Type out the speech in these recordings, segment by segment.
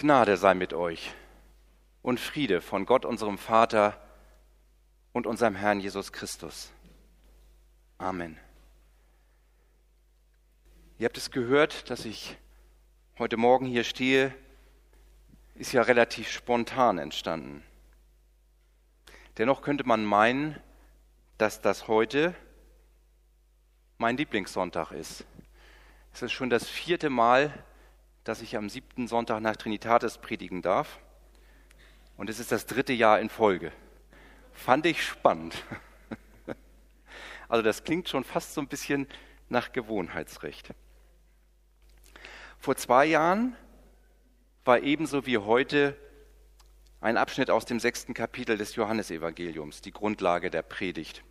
Gnade sei mit euch und Friede von Gott, unserem Vater und unserem Herrn Jesus Christus. Amen. Ihr habt es gehört, dass ich heute Morgen hier stehe, ist ja relativ spontan entstanden. Dennoch könnte man meinen, dass das heute mein Lieblingssonntag ist. Es ist schon das vierte Mal, dass ich am siebten Sonntag nach Trinitatis predigen darf. Und es ist das dritte Jahr in Folge. Fand ich spannend. Also das klingt schon fast so ein bisschen nach Gewohnheitsrecht. Vor zwei Jahren war ebenso wie heute ein Abschnitt aus dem sechsten Kapitel des Johannesevangeliums, die Grundlage der Predigt.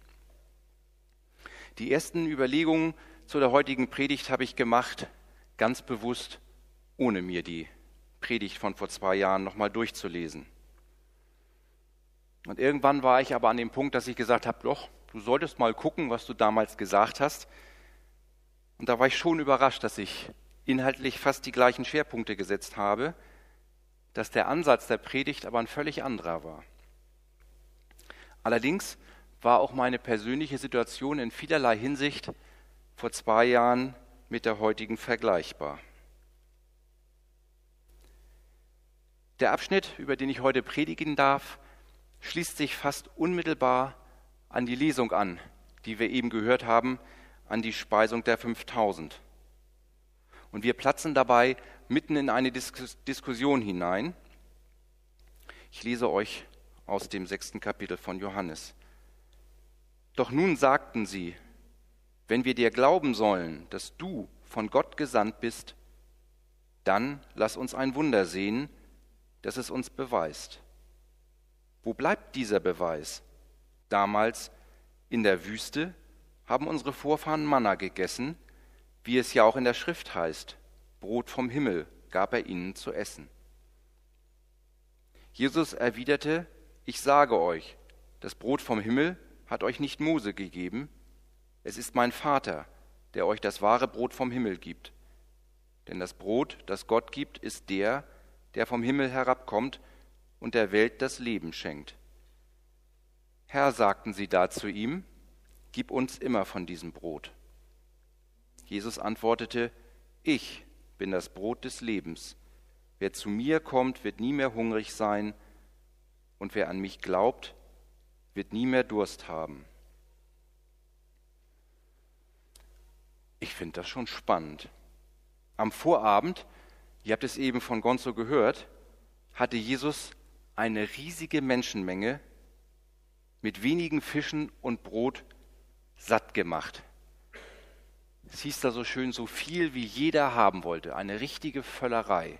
Die ersten Überlegungen zu der heutigen Predigt habe ich gemacht, ganz bewusst ohne mir die Predigt von vor zwei Jahren nochmal durchzulesen. Und irgendwann war ich aber an dem Punkt, dass ich gesagt habe, doch, du solltest mal gucken, was du damals gesagt hast. Und da war ich schon überrascht, dass ich inhaltlich fast die gleichen Schwerpunkte gesetzt habe, dass der Ansatz der Predigt aber ein völlig anderer war. Allerdings war auch meine persönliche Situation in vielerlei Hinsicht vor zwei Jahren mit der heutigen vergleichbar. Der Abschnitt, über den ich heute predigen darf, schließt sich fast unmittelbar an die Lesung an, die wir eben gehört haben, an die Speisung der 5000. Und wir platzen dabei mitten in eine Diskussion hinein. Ich lese euch aus dem sechsten Kapitel von Johannes. Doch nun sagten sie, wenn wir dir glauben sollen, dass du von Gott gesandt bist, dann lass uns ein Wunder sehen, das es uns beweist. Wo bleibt dieser Beweis? Damals in der Wüste haben unsere Vorfahren Manna gegessen, wie es ja auch in der Schrift heißt, Brot vom Himmel gab er ihnen zu essen. Jesus erwiderte, ich sage euch, das Brot vom Himmel hat euch nicht Mose gegeben, es ist mein Vater, der euch das wahre Brot vom Himmel gibt. Denn das Brot, das Gott gibt, ist der vom Himmel herabkommt und der Welt das Leben schenkt. Herr, sagten sie da zu ihm, gib uns immer von diesem Brot. Jesus antwortete, ich bin das Brot des Lebens. Wer zu mir kommt, wird nie mehr hungrig sein, und wer an mich glaubt, wird nie mehr Durst haben. Ich finde das schon spannend. Am Vorabend Ihr habt es eben von Gonzo gehört, hatte Jesus eine riesige Menschenmenge mit wenigen Fischen und Brot satt gemacht. Es hieß da so schön, so viel wie jeder haben wollte, eine richtige Völlerei.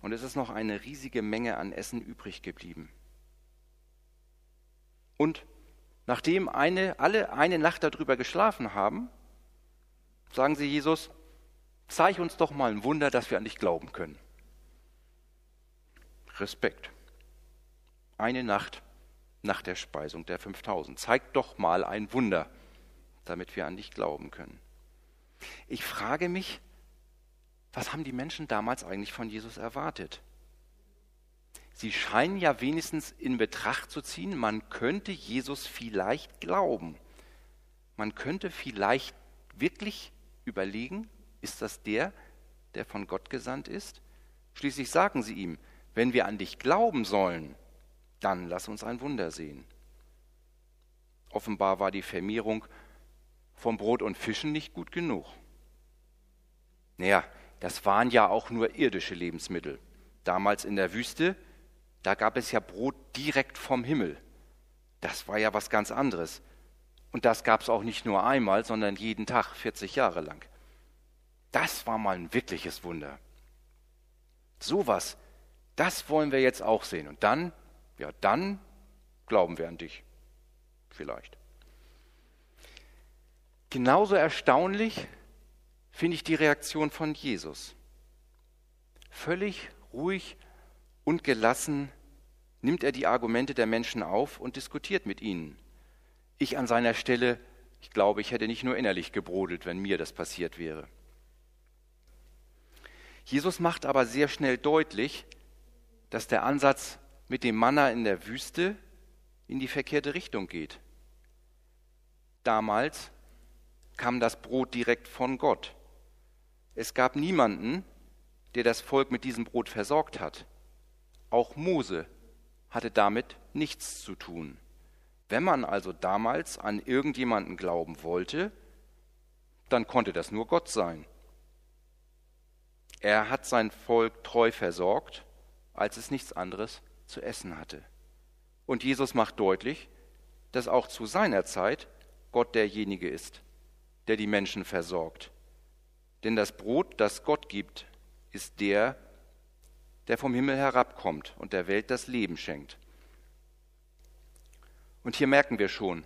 Und es ist noch eine riesige Menge an Essen übrig geblieben. Und nachdem eine, alle eine Nacht darüber geschlafen haben, sagen sie Jesus, Zeig uns doch mal ein Wunder, dass wir an dich glauben können. Respekt. Eine Nacht nach der Speisung der 5000. Zeig doch mal ein Wunder, damit wir an dich glauben können. Ich frage mich, was haben die Menschen damals eigentlich von Jesus erwartet? Sie scheinen ja wenigstens in Betracht zu ziehen, man könnte Jesus vielleicht glauben. Man könnte vielleicht wirklich überlegen, ist das der, der von Gott gesandt ist? Schließlich sagen sie ihm, wenn wir an dich glauben sollen, dann lass uns ein Wunder sehen. Offenbar war die Vermehrung von Brot und Fischen nicht gut genug. Naja, das waren ja auch nur irdische Lebensmittel. Damals in der Wüste, da gab es ja Brot direkt vom Himmel. Das war ja was ganz anderes. Und das gab es auch nicht nur einmal, sondern jeden Tag, 40 Jahre lang. Das war mal ein wirkliches Wunder. Sowas, das wollen wir jetzt auch sehen. Und dann, ja, dann glauben wir an dich. Vielleicht. Genauso erstaunlich finde ich die Reaktion von Jesus. Völlig ruhig und gelassen nimmt er die Argumente der Menschen auf und diskutiert mit ihnen. Ich an seiner Stelle, ich glaube, ich hätte nicht nur innerlich gebrodelt, wenn mir das passiert wäre. Jesus macht aber sehr schnell deutlich, dass der Ansatz mit dem Manna in der Wüste in die verkehrte Richtung geht. Damals kam das Brot direkt von Gott. Es gab niemanden, der das Volk mit diesem Brot versorgt hat. Auch Mose hatte damit nichts zu tun. Wenn man also damals an irgendjemanden glauben wollte, dann konnte das nur Gott sein. Er hat sein Volk treu versorgt, als es nichts anderes zu essen hatte. Und Jesus macht deutlich, dass auch zu seiner Zeit Gott derjenige ist, der die Menschen versorgt. Denn das Brot, das Gott gibt, ist der, der vom Himmel herabkommt und der Welt das Leben schenkt. Und hier merken wir schon,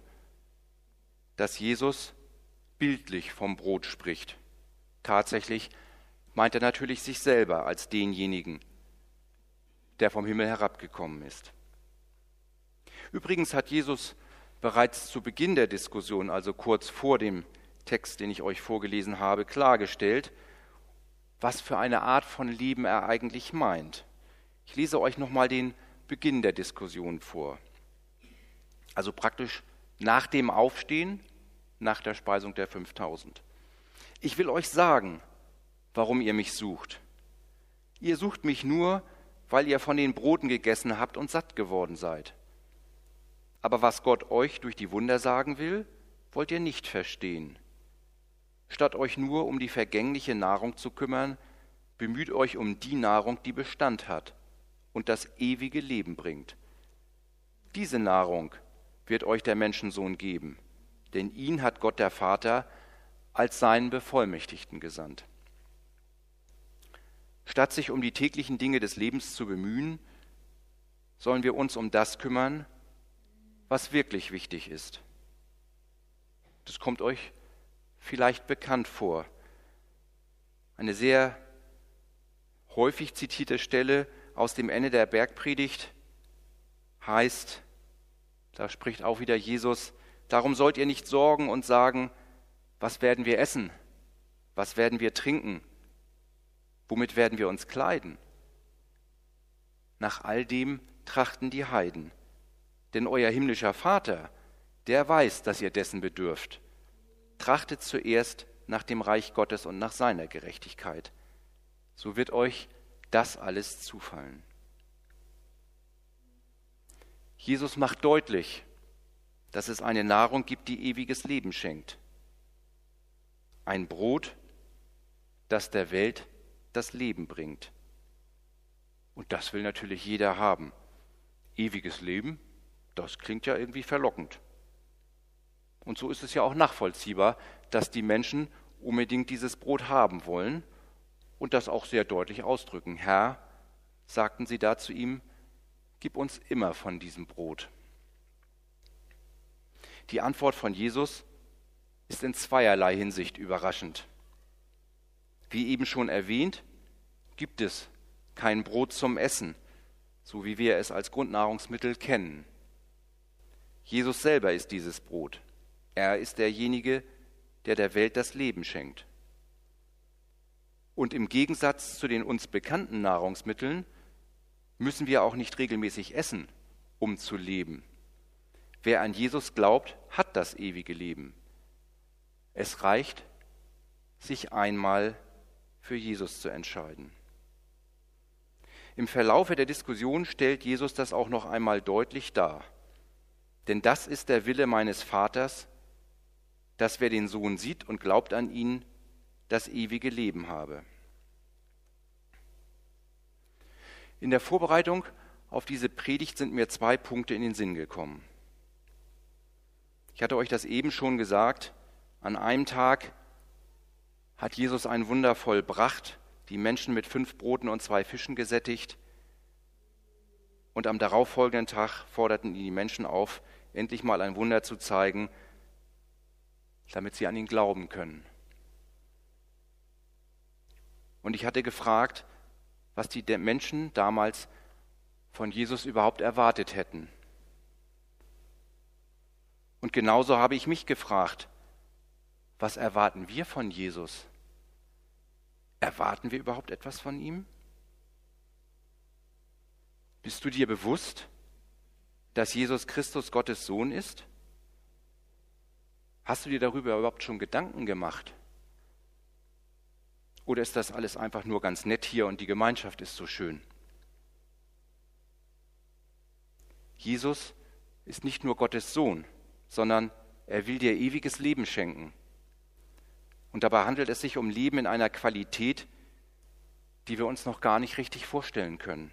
dass Jesus bildlich vom Brot spricht. Tatsächlich meint er natürlich sich selber als denjenigen, der vom Himmel herabgekommen ist. Übrigens hat Jesus bereits zu Beginn der Diskussion, also kurz vor dem Text, den ich euch vorgelesen habe, klargestellt, was für eine Art von Leben er eigentlich meint. Ich lese euch nochmal den Beginn der Diskussion vor. Also praktisch nach dem Aufstehen, nach der Speisung der 5000. Ich will euch sagen, warum ihr mich sucht. Ihr sucht mich nur, weil ihr von den Broten gegessen habt und satt geworden seid. Aber was Gott euch durch die Wunder sagen will, wollt ihr nicht verstehen. Statt euch nur um die vergängliche Nahrung zu kümmern, bemüht euch um die Nahrung, die Bestand hat und das ewige Leben bringt. Diese Nahrung wird euch der Menschensohn geben, denn ihn hat Gott der Vater als seinen Bevollmächtigten gesandt. Statt sich um die täglichen Dinge des Lebens zu bemühen, sollen wir uns um das kümmern, was wirklich wichtig ist. Das kommt euch vielleicht bekannt vor. Eine sehr häufig zitierte Stelle aus dem Ende der Bergpredigt heißt, da spricht auch wieder Jesus, darum sollt ihr nicht sorgen und sagen, was werden wir essen? Was werden wir trinken? Womit werden wir uns kleiden? Nach all dem trachten die Heiden. Denn euer himmlischer Vater, der weiß, dass ihr dessen bedürft. Trachtet zuerst nach dem Reich Gottes und nach seiner Gerechtigkeit. So wird euch das alles zufallen. Jesus macht deutlich, dass es eine Nahrung gibt, die ewiges Leben schenkt. Ein Brot, das der Welt das Leben bringt. Und das will natürlich jeder haben. Ewiges Leben, das klingt ja irgendwie verlockend. Und so ist es ja auch nachvollziehbar, dass die Menschen unbedingt dieses Brot haben wollen und das auch sehr deutlich ausdrücken. Herr, sagten sie da zu ihm, gib uns immer von diesem Brot. Die Antwort von Jesus ist in zweierlei Hinsicht überraschend. Wie eben schon erwähnt, gibt es kein Brot zum Essen, so wie wir es als Grundnahrungsmittel kennen. Jesus selber ist dieses Brot. Er ist derjenige, der der Welt das Leben schenkt. Und im Gegensatz zu den uns bekannten Nahrungsmitteln müssen wir auch nicht regelmäßig essen, um zu leben. Wer an Jesus glaubt, hat das ewige Leben. Es reicht, sich einmal für Jesus zu entscheiden. Im Verlaufe der Diskussion stellt Jesus das auch noch einmal deutlich dar. Denn das ist der Wille meines Vaters, dass wer den Sohn sieht und glaubt an ihn, das ewige Leben habe. In der Vorbereitung auf diese Predigt sind mir zwei Punkte in den Sinn gekommen. Ich hatte euch das eben schon gesagt, an einem Tag hat Jesus ein Wunder vollbracht, die Menschen mit fünf Broten und zwei Fischen gesättigt. Und am darauffolgenden Tag forderten ihn die Menschen auf, endlich mal ein Wunder zu zeigen, damit sie an ihn glauben können. Und ich hatte gefragt, was die Menschen damals von Jesus überhaupt erwartet hätten. Und genauso habe ich mich gefragt, was erwarten wir von Jesus? Erwarten wir überhaupt etwas von ihm? Bist du dir bewusst, dass Jesus Christus Gottes Sohn ist? Hast du dir darüber überhaupt schon Gedanken gemacht? Oder ist das alles einfach nur ganz nett hier und die Gemeinschaft ist so schön? Jesus ist nicht nur Gottes Sohn, sondern er will dir ewiges Leben schenken. Und dabei handelt es sich um Leben in einer Qualität, die wir uns noch gar nicht richtig vorstellen können.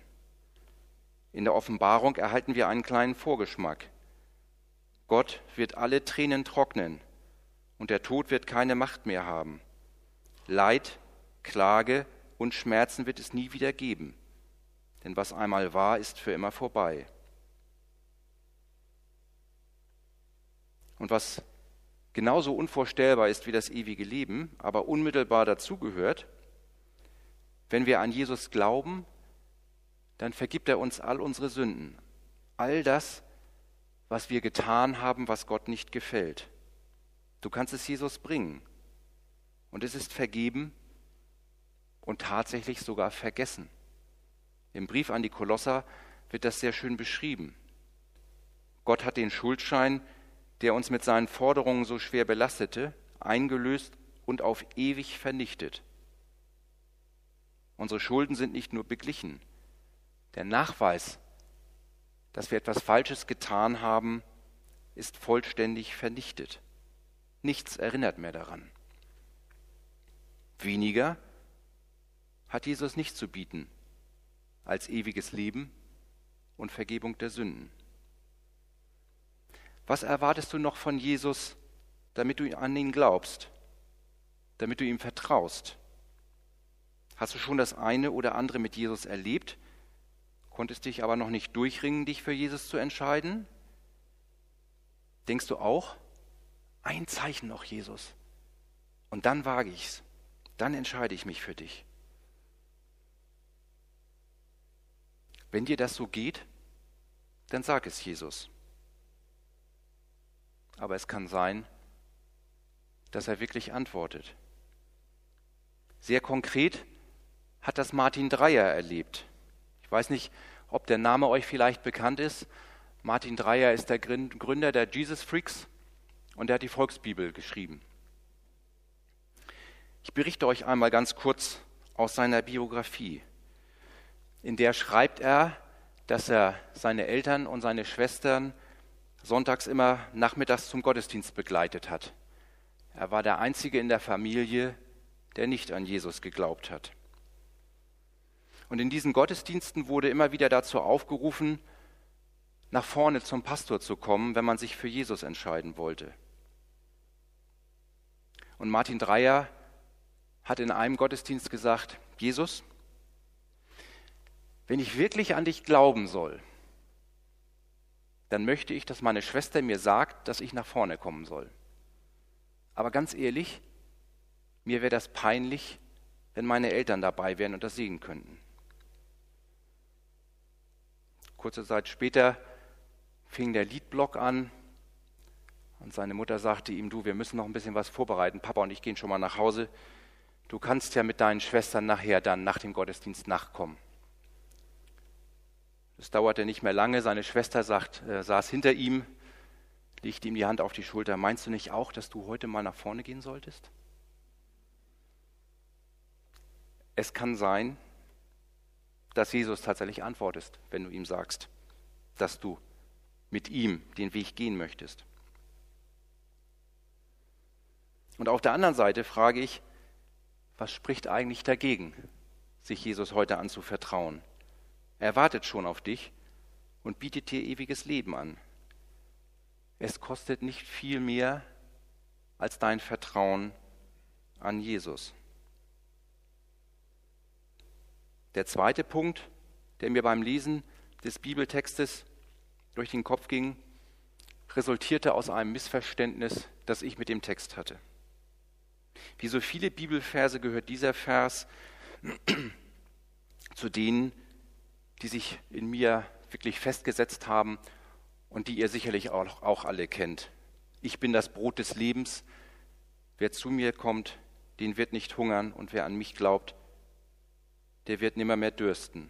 In der Offenbarung erhalten wir einen kleinen Vorgeschmack. Gott wird alle Tränen trocknen und der Tod wird keine Macht mehr haben. Leid, Klage und Schmerzen wird es nie wieder geben, denn was einmal war, ist für immer vorbei. Und was genauso unvorstellbar ist wie das ewige Leben, aber unmittelbar dazugehört, wenn wir an Jesus glauben, dann vergibt er uns all unsere Sünden, all das, was wir getan haben, was Gott nicht gefällt. Du kannst es Jesus bringen. Und es ist vergeben und tatsächlich sogar vergessen. Im Brief an die Kolosser wird das sehr schön beschrieben. Gott hat den Schuldschein der uns mit seinen Forderungen so schwer belastete, eingelöst und auf ewig vernichtet. Unsere Schulden sind nicht nur beglichen. Der Nachweis, dass wir etwas Falsches getan haben, ist vollständig vernichtet. Nichts erinnert mehr daran. Weniger hat Jesus nicht zu bieten als ewiges Leben und Vergebung der Sünden. Was erwartest du noch von Jesus, damit du an ihn glaubst, damit du ihm vertraust? Hast du schon das eine oder andere mit Jesus erlebt, konntest dich aber noch nicht durchringen, dich für Jesus zu entscheiden? Denkst du auch, ein Zeichen noch, Jesus, und dann wage ich's, dann entscheide ich mich für dich. Wenn dir das so geht, dann sag es Jesus aber es kann sein, dass er wirklich antwortet. Sehr konkret hat das Martin Dreyer erlebt. Ich weiß nicht, ob der Name euch vielleicht bekannt ist. Martin Dreyer ist der Gründer der Jesus Freaks und er hat die Volksbibel geschrieben. Ich berichte euch einmal ganz kurz aus seiner Biografie. In der schreibt er, dass er seine Eltern und seine Schwestern sonntags immer nachmittags zum Gottesdienst begleitet hat. Er war der Einzige in der Familie, der nicht an Jesus geglaubt hat. Und in diesen Gottesdiensten wurde immer wieder dazu aufgerufen, nach vorne zum Pastor zu kommen, wenn man sich für Jesus entscheiden wollte. Und Martin Dreyer hat in einem Gottesdienst gesagt, Jesus, wenn ich wirklich an dich glauben soll, dann möchte ich, dass meine Schwester mir sagt, dass ich nach vorne kommen soll. Aber ganz ehrlich, mir wäre das peinlich, wenn meine Eltern dabei wären und das sehen könnten. Kurze Zeit später fing der Liedblock an und seine Mutter sagte ihm, du, wir müssen noch ein bisschen was vorbereiten, Papa und ich gehen schon mal nach Hause. Du kannst ja mit deinen Schwestern nachher dann nach dem Gottesdienst nachkommen. Es dauerte nicht mehr lange. Seine Schwester sagt, äh, saß hinter ihm, legte ihm die Hand auf die Schulter. Meinst du nicht auch, dass du heute mal nach vorne gehen solltest? Es kann sein, dass Jesus tatsächlich antwortest, wenn du ihm sagst, dass du mit ihm den Weg gehen möchtest. Und auf der anderen Seite frage ich, was spricht eigentlich dagegen, sich Jesus heute anzuvertrauen? Er wartet schon auf dich und bietet dir ewiges Leben an. Es kostet nicht viel mehr als dein Vertrauen an Jesus. Der zweite Punkt, der mir beim Lesen des Bibeltextes durch den Kopf ging, resultierte aus einem Missverständnis, das ich mit dem Text hatte. Wie so viele Bibelverse gehört dieser Vers zu denen, die sich in mir wirklich festgesetzt haben und die ihr sicherlich auch, auch alle kennt. Ich bin das Brot des Lebens. Wer zu mir kommt, den wird nicht hungern und wer an mich glaubt, der wird nimmer mehr dürsten.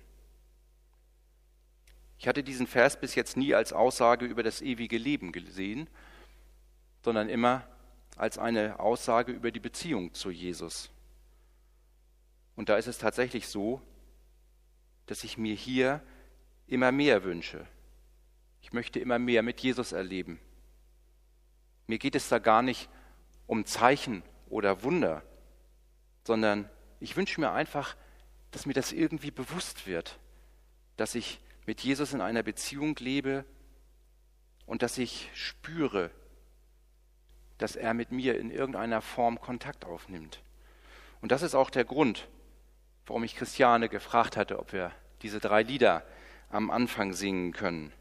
Ich hatte diesen Vers bis jetzt nie als Aussage über das ewige Leben gesehen, sondern immer als eine Aussage über die Beziehung zu Jesus. Und da ist es tatsächlich so, dass ich mir hier immer mehr wünsche. Ich möchte immer mehr mit Jesus erleben. Mir geht es da gar nicht um Zeichen oder Wunder, sondern ich wünsche mir einfach, dass mir das irgendwie bewusst wird, dass ich mit Jesus in einer Beziehung lebe und dass ich spüre, dass er mit mir in irgendeiner Form Kontakt aufnimmt. Und das ist auch der Grund, warum ich Christiane gefragt hatte, ob wir diese drei Lieder am Anfang singen können.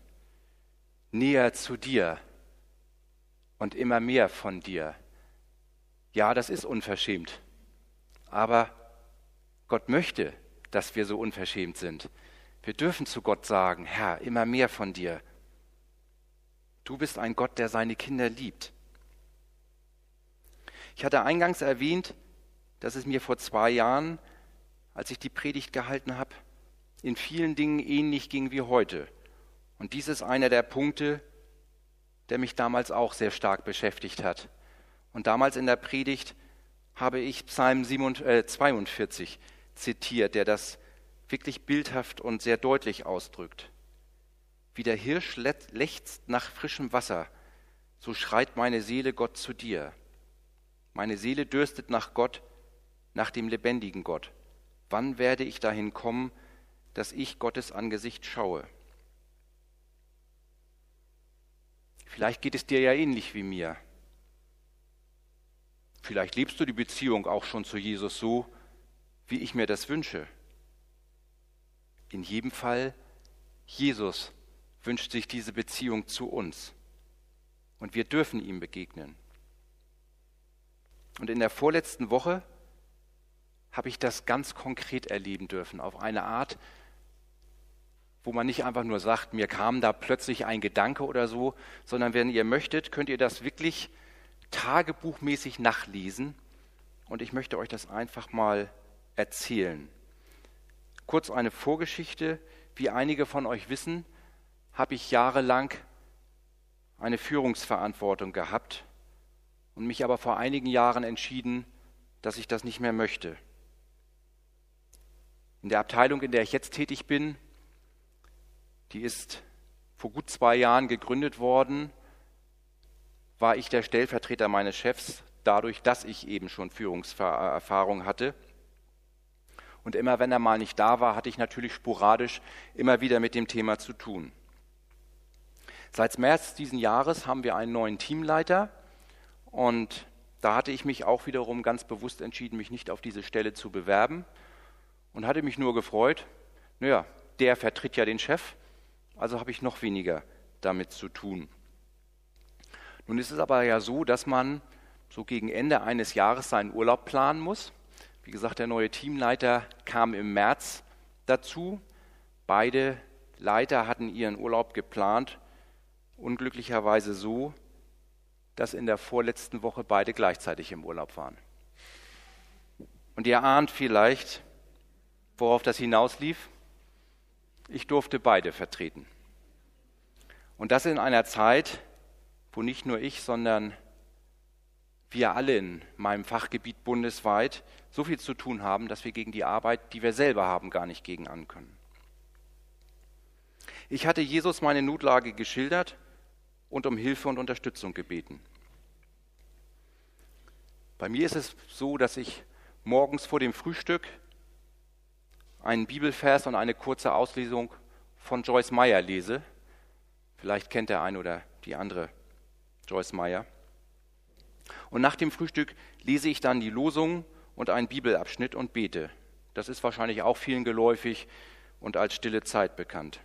Näher zu dir und immer mehr von dir. Ja, das ist unverschämt, aber Gott möchte, dass wir so unverschämt sind. Wir dürfen zu Gott sagen, Herr, immer mehr von dir. Du bist ein Gott, der seine Kinder liebt. Ich hatte eingangs erwähnt, dass es mir vor zwei Jahren, als ich die Predigt gehalten habe, in vielen Dingen ähnlich ging wie heute. Und dies ist einer der Punkte, der mich damals auch sehr stark beschäftigt hat. Und damals in der Predigt habe ich Psalm 42 äh, zitiert, der das wirklich bildhaft und sehr deutlich ausdrückt. Wie der Hirsch lechzt nach frischem Wasser, so schreit meine Seele Gott zu dir. Meine Seele dürstet nach Gott, nach dem lebendigen Gott. Wann werde ich dahin kommen, dass ich Gottes Angesicht schaue? Vielleicht geht es dir ja ähnlich wie mir. Vielleicht lebst du die Beziehung auch schon zu Jesus so, wie ich mir das wünsche. In jedem Fall, Jesus wünscht sich diese Beziehung zu uns. Und wir dürfen ihm begegnen. Und in der vorletzten Woche habe ich das ganz konkret erleben dürfen, auf eine Art, wo man nicht einfach nur sagt, mir kam da plötzlich ein Gedanke oder so, sondern wenn ihr möchtet, könnt ihr das wirklich tagebuchmäßig nachlesen. Und ich möchte euch das einfach mal erzählen. Kurz eine Vorgeschichte. Wie einige von euch wissen, habe ich jahrelang eine Führungsverantwortung gehabt und mich aber vor einigen Jahren entschieden, dass ich das nicht mehr möchte. In der Abteilung, in der ich jetzt tätig bin, die ist vor gut zwei Jahren gegründet worden, war ich der Stellvertreter meines Chefs, dadurch, dass ich eben schon Führungserfahrung hatte. Und immer wenn er mal nicht da war, hatte ich natürlich sporadisch immer wieder mit dem Thema zu tun. Seit März diesen Jahres haben wir einen neuen Teamleiter und da hatte ich mich auch wiederum ganz bewusst entschieden, mich nicht auf diese Stelle zu bewerben und hatte mich nur gefreut, naja, der vertritt ja den Chef, also habe ich noch weniger damit zu tun. Nun ist es aber ja so, dass man so gegen Ende eines Jahres seinen Urlaub planen muss. Wie gesagt, der neue Teamleiter kam im März dazu. Beide Leiter hatten ihren Urlaub geplant, unglücklicherweise so, dass in der vorletzten Woche beide gleichzeitig im Urlaub waren. Und ihr ahnt vielleicht, worauf das hinauslief. Ich durfte beide vertreten. Und das in einer Zeit, wo nicht nur ich, sondern wir alle in meinem Fachgebiet bundesweit so viel zu tun haben, dass wir gegen die Arbeit, die wir selber haben, gar nicht gegen ankönnen. Ich hatte Jesus meine Notlage geschildert und um Hilfe und Unterstützung gebeten. Bei mir ist es so, dass ich morgens vor dem Frühstück einen Bibelvers und eine kurze Auslesung von Joyce Meyer lese. Vielleicht kennt der eine oder die andere Joyce Meyer. Und nach dem Frühstück lese ich dann die Losung und einen Bibelabschnitt und bete. Das ist wahrscheinlich auch vielen geläufig und als stille Zeit bekannt.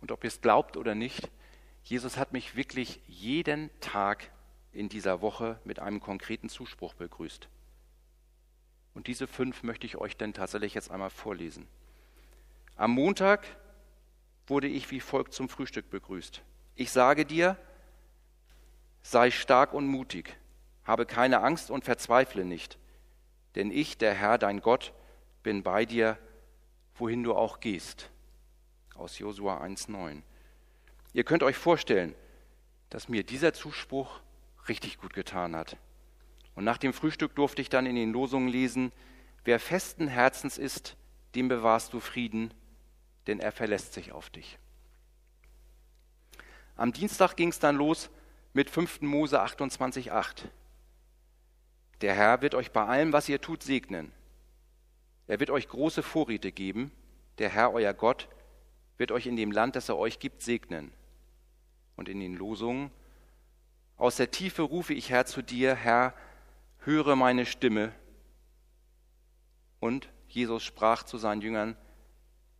Und ob ihr es glaubt oder nicht, Jesus hat mich wirklich jeden Tag in dieser Woche mit einem konkreten Zuspruch begrüßt. Und diese fünf möchte ich euch denn tatsächlich jetzt einmal vorlesen. Am Montag wurde ich wie folgt zum Frühstück begrüßt. Ich sage dir, sei stark und mutig, habe keine Angst und verzweifle nicht. Denn ich, der Herr, dein Gott, bin bei dir, wohin du auch gehst. Aus Josua 1,9. Ihr könnt euch vorstellen, dass mir dieser Zuspruch richtig gut getan hat. Und nach dem Frühstück durfte ich dann in den Losungen lesen, wer festen Herzens ist, dem bewahrst du Frieden, denn er verlässt sich auf dich. Am Dienstag ging es dann los mit 5. Mose 28,8. Der Herr wird euch bei allem, was ihr tut, segnen. Er wird euch große Vorräte geben. Der Herr, euer Gott, wird euch in dem Land, das er euch gibt, segnen. Und in den Losungen, aus der Tiefe rufe ich Herr zu dir, Herr, höre meine Stimme. Und Jesus sprach zu seinen Jüngern,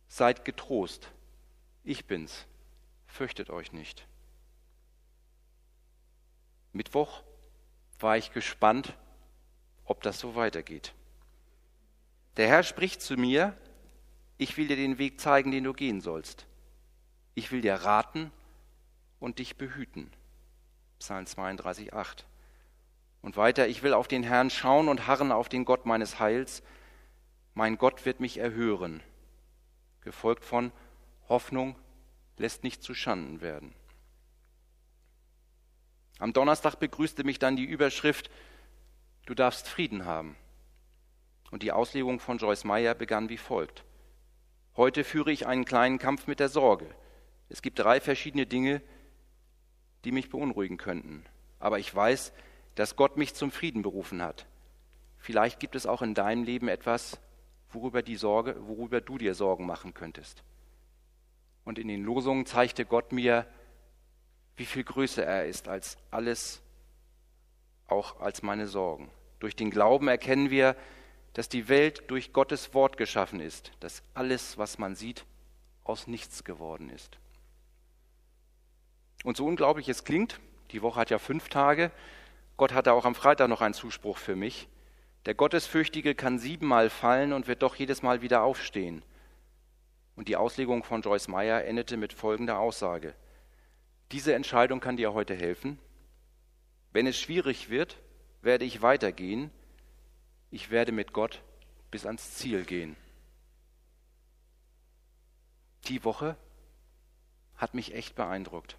seid getrost, ich bin's, fürchtet euch nicht. Mittwoch war ich gespannt, ob das so weitergeht. Der Herr spricht zu mir, ich will dir den Weg zeigen, den du gehen sollst. Ich will dir raten und dich behüten. Psalm 32, 8. Und weiter, ich will auf den Herrn schauen und harren auf den Gott meines Heils. Mein Gott wird mich erhören. Gefolgt von Hoffnung lässt nicht zu Schanden werden. Am Donnerstag begrüßte mich dann die Überschrift Du darfst Frieden haben. Und die Auslegung von Joyce Meyer begann wie folgt. Heute führe ich einen kleinen Kampf mit der Sorge. Es gibt drei verschiedene Dinge, die mich beunruhigen könnten. Aber ich weiß, dass Gott mich zum Frieden berufen hat. Vielleicht gibt es auch in deinem Leben etwas, worüber, die Sorge, worüber du dir Sorgen machen könntest. Und in den Losungen zeigte Gott mir, wie viel größer er ist als alles, auch als meine Sorgen. Durch den Glauben erkennen wir, dass die Welt durch Gottes Wort geschaffen ist, dass alles, was man sieht, aus nichts geworden ist. Und so unglaublich es klingt, die Woche hat ja fünf Tage, Gott hatte auch am Freitag noch einen Zuspruch für mich. Der Gottesfürchtige kann siebenmal fallen und wird doch jedes Mal wieder aufstehen. Und die Auslegung von Joyce Meyer endete mit folgender Aussage. Diese Entscheidung kann dir heute helfen. Wenn es schwierig wird, werde ich weitergehen. Ich werde mit Gott bis ans Ziel gehen. Die Woche hat mich echt beeindruckt.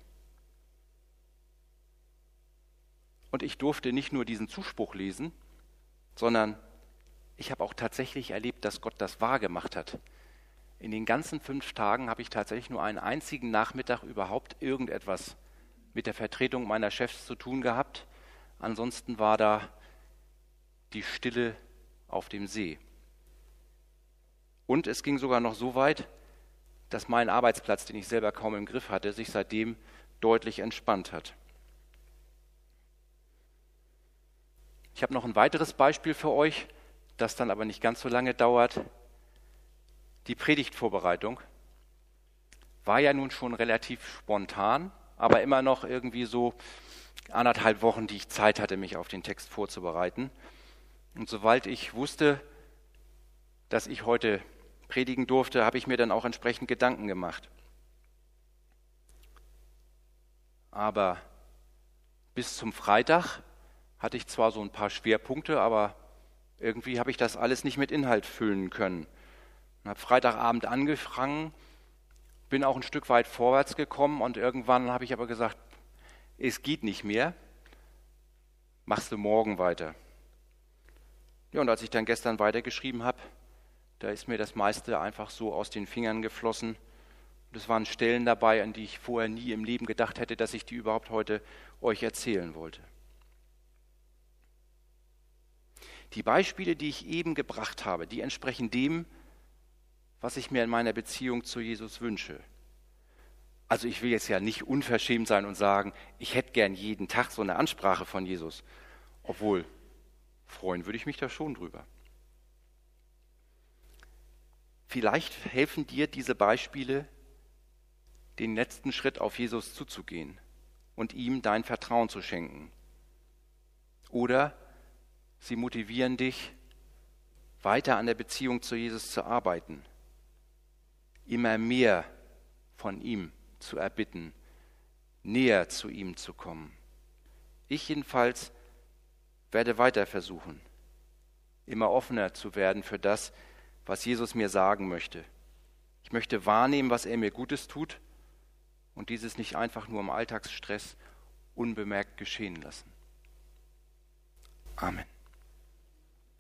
Und ich durfte nicht nur diesen Zuspruch lesen, sondern ich habe auch tatsächlich erlebt, dass Gott das wahr gemacht hat. In den ganzen fünf Tagen habe ich tatsächlich nur einen einzigen Nachmittag überhaupt irgendetwas mit der Vertretung meiner Chefs zu tun gehabt. Ansonsten war da die Stille auf dem See. Und es ging sogar noch so weit, dass mein Arbeitsplatz, den ich selber kaum im Griff hatte, sich seitdem deutlich entspannt hat. Ich habe noch ein weiteres Beispiel für euch, das dann aber nicht ganz so lange dauert. Die Predigtvorbereitung war ja nun schon relativ spontan, aber immer noch irgendwie so anderthalb Wochen, die ich Zeit hatte, mich auf den Text vorzubereiten. Und sobald ich wusste, dass ich heute predigen durfte, habe ich mir dann auch entsprechend Gedanken gemacht. Aber bis zum Freitag hatte ich zwar so ein paar Schwerpunkte, aber irgendwie habe ich das alles nicht mit Inhalt füllen können. Ich habe Freitagabend angefangen, bin auch ein Stück weit vorwärts gekommen und irgendwann habe ich aber gesagt, es geht nicht mehr, machst du morgen weiter. Ja, und als ich dann gestern weitergeschrieben habe, da ist mir das meiste einfach so aus den Fingern geflossen. Es waren Stellen dabei, an die ich vorher nie im Leben gedacht hätte, dass ich die überhaupt heute euch erzählen wollte. Die Beispiele, die ich eben gebracht habe, die entsprechen dem, was ich mir in meiner Beziehung zu Jesus wünsche. Also ich will jetzt ja nicht unverschämt sein und sagen, ich hätte gern jeden Tag so eine Ansprache von Jesus. Obwohl, freuen würde ich mich da schon drüber. Vielleicht helfen dir diese Beispiele, den letzten Schritt auf Jesus zuzugehen und ihm dein Vertrauen zu schenken. Oder Sie motivieren dich, weiter an der Beziehung zu Jesus zu arbeiten, immer mehr von ihm zu erbitten, näher zu ihm zu kommen. Ich jedenfalls werde weiter versuchen, immer offener zu werden für das, was Jesus mir sagen möchte. Ich möchte wahrnehmen, was er mir Gutes tut und dieses nicht einfach nur im Alltagsstress unbemerkt geschehen lassen. Amen.